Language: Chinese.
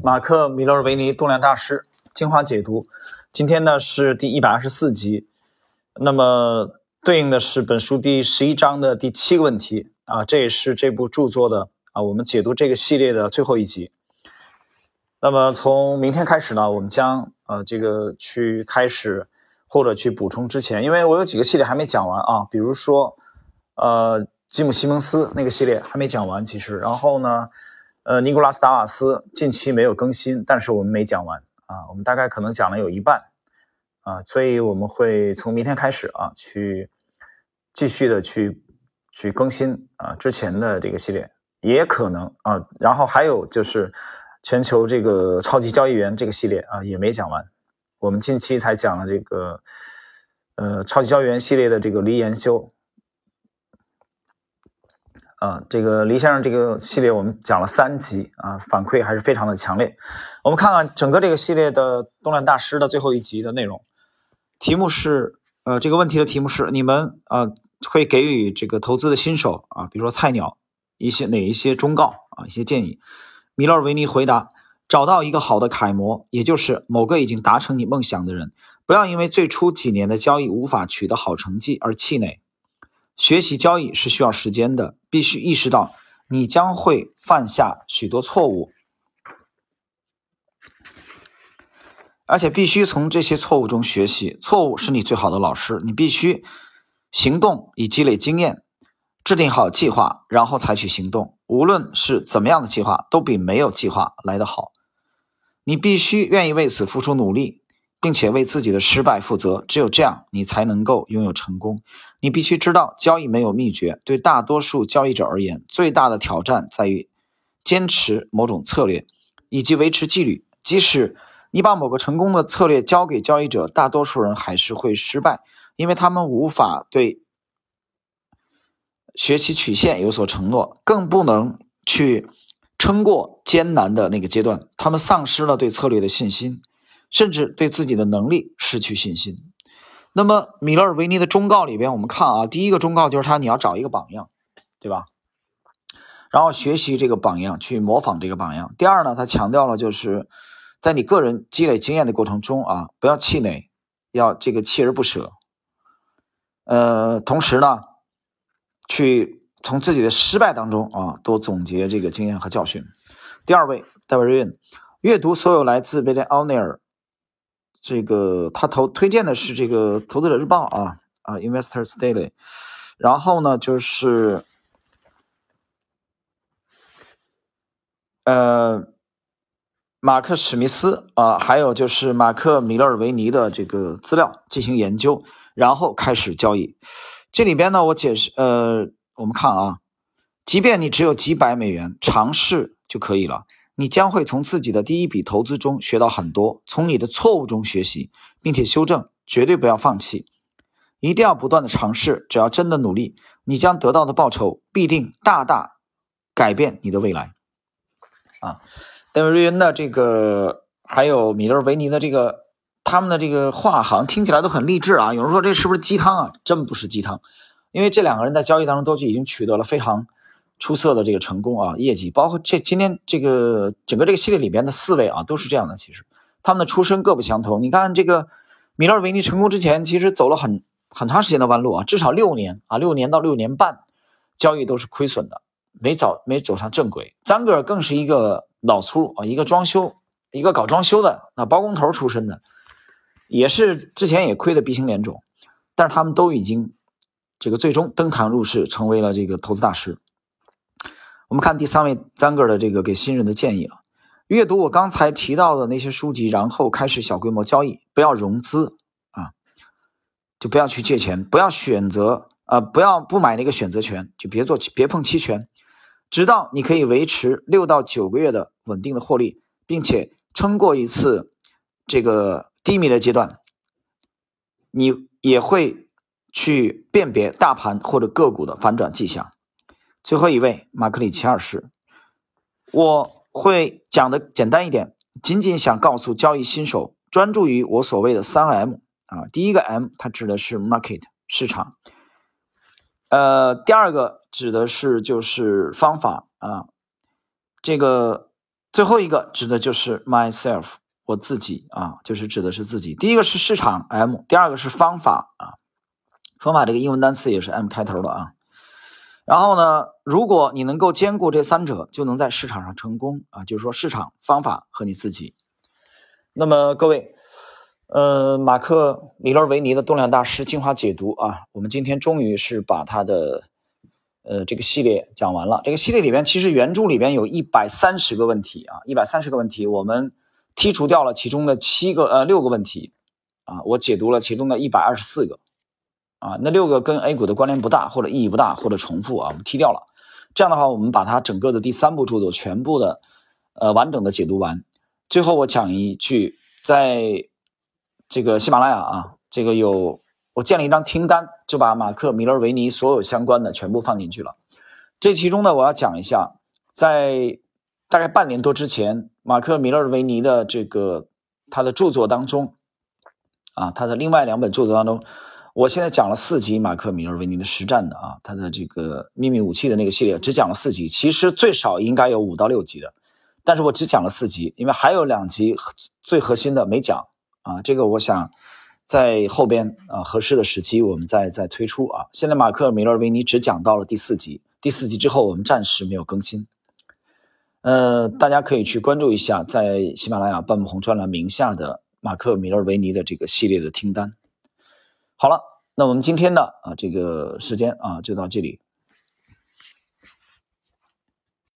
马克·米勒维尼动量大师精华解读，今天呢是第一百二十四集，那么对应的是本书第十一章的第七个问题啊，这也是这部著作的啊，我们解读这个系列的最后一集。那么从明天开始呢，我们将呃这个去开始或者去补充之前，因为我有几个系列还没讲完啊，比如说呃吉姆·西蒙斯那个系列还没讲完，其实，然后呢。呃，尼古拉斯·达瓦斯近期没有更新，但是我们没讲完啊，我们大概可能讲了有一半啊，所以我们会从明天开始啊，去继续的去去更新啊之前的这个系列，也可能啊，然后还有就是全球这个超级交易员这个系列啊也没讲完，我们近期才讲了这个呃超级交易员系列的这个离研修。啊，这个黎先生这个系列我们讲了三集啊，反馈还是非常的强烈。我们看看整个这个系列的动量大师的最后一集的内容，题目是呃这个问题的题目是你们呃会给予这个投资的新手啊，比如说菜鸟一些哪一些忠告啊一些建议？米勒尔维尼回答：找到一个好的楷模，也就是某个已经达成你梦想的人，不要因为最初几年的交易无法取得好成绩而气馁。学习交易是需要时间的，必须意识到你将会犯下许多错误，而且必须从这些错误中学习。错误是你最好的老师。你必须行动以积累经验，制定好计划，然后采取行动。无论是怎么样的计划，都比没有计划来得好。你必须愿意为此付出努力。并且为自己的失败负责，只有这样，你才能够拥有成功。你必须知道，交易没有秘诀。对大多数交易者而言，最大的挑战在于坚持某种策略以及维持纪律。即使你把某个成功的策略交给交易者，大多数人还是会失败，因为他们无法对学习曲线有所承诺，更不能去撑过艰难的那个阶段。他们丧失了对策略的信心。甚至对自己的能力失去信心。那么，米勒尔维尼的忠告里边，我们看啊，第一个忠告就是他你要找一个榜样，对吧？然后学习这个榜样，去模仿这个榜样。第二呢，他强调了就是在你个人积累经验的过程中啊，不要气馁，要这个锲而不舍。呃，同时呢，去从自己的失败当中啊，多总结这个经验和教训。第二位，戴维瑞恩，阅读所有来自贝莱奥内尔。这个他投推荐的是这个《投资者日报》啊啊，《Investors Daily》，然后呢就是呃马克史密斯啊，还有就是马克米勒尔维尼的这个资料进行研究，然后开始交易。这里边呢，我解释呃，我们看啊，即便你只有几百美元，尝试就可以了。你将会从自己的第一笔投资中学到很多，从你的错误中学习，并且修正，绝对不要放弃，一定要不断的尝试。只要真的努力，你将得到的报酬必定大大改变你的未来。啊，戴维·瑞恩的这个，还有米勒维尼的这个，他们的这个话好像听起来都很励志啊。有人说这是不是鸡汤啊？真不是鸡汤，因为这两个人在交易当中都已经取得了非常。出色的这个成功啊，业绩包括这今天这个整个这个系列里边的四位啊，都是这样的。其实他们的出身各不相同。你看这个米勒维尼成功之前，其实走了很很长时间的弯路啊，至少六年啊，六年到六年半，交易都是亏损的，没走没走上正轨。张格尔更是一个老粗啊，一个装修一个搞装修的那包工头出身的，也是之前也亏得鼻青脸肿，但是他们都已经这个最终登堂入室，成为了这个投资大师。我们看第三位张哥的这个给新人的建议啊，阅读我刚才提到的那些书籍，然后开始小规模交易，不要融资啊，就不要去借钱，不要选择啊，不要不买那个选择权，就别做别碰期权，直到你可以维持六到九个月的稳定的获利，并且撑过一次这个低迷的阶段，你也会去辨别大盘或者个股的反转迹象。最后一位马克里奇二世，我会讲的简单一点，仅仅想告诉交易新手，专注于我所谓的三 M 啊。第一个 M 它指的是 market 市场，呃，第二个指的是就是方法啊。这个最后一个指的就是 myself，我自己啊，就是指的是自己。第一个是市场 M，第二个是方法啊，方法这个英文单词也是 M 开头的啊。然后呢，如果你能够兼顾这三者，就能在市场上成功啊，就是说市场、方法和你自己。那么各位，呃，马克·米勒维尼的动量大师精华解读啊，我们今天终于是把他的。呃，这个系列讲完了。这个系列里边，其实原著里边有一百三十个问题啊，一百三十个问题，我们剔除掉了其中的七个呃六个问题啊，我解读了其中的一百二十四个啊，那六个跟 A 股的关联不大，或者意义不大，或者重复啊，我们剔掉了。这样的话，我们把它整个的第三部著作全部的呃完整的解读完。最后我讲一句，在这个喜马拉雅啊，这个有。我建了一张听单，就把马克·米勒维尼所有相关的全部放进去了。这其中呢，我要讲一下，在大概半年多之前，马克·米勒维尼的这个他的著作当中，啊，他的另外两本著作当中，我现在讲了四集马克·米勒维尼的实战的啊，他的这个秘密武器的那个系列只讲了四集，其实最少应该有五到六集的，但是我只讲了四集，因为还有两集最核心的没讲啊，这个我想。在后边啊，合适的时期我们再再推出啊。现在马克·米勒维尼只讲到了第四集，第四集之后我们暂时没有更新。呃，大家可以去关注一下，在喜马拉雅半亩红专栏名下的马克·米勒维尼的这个系列的听单。好了，那我们今天的啊这个时间啊就到这里。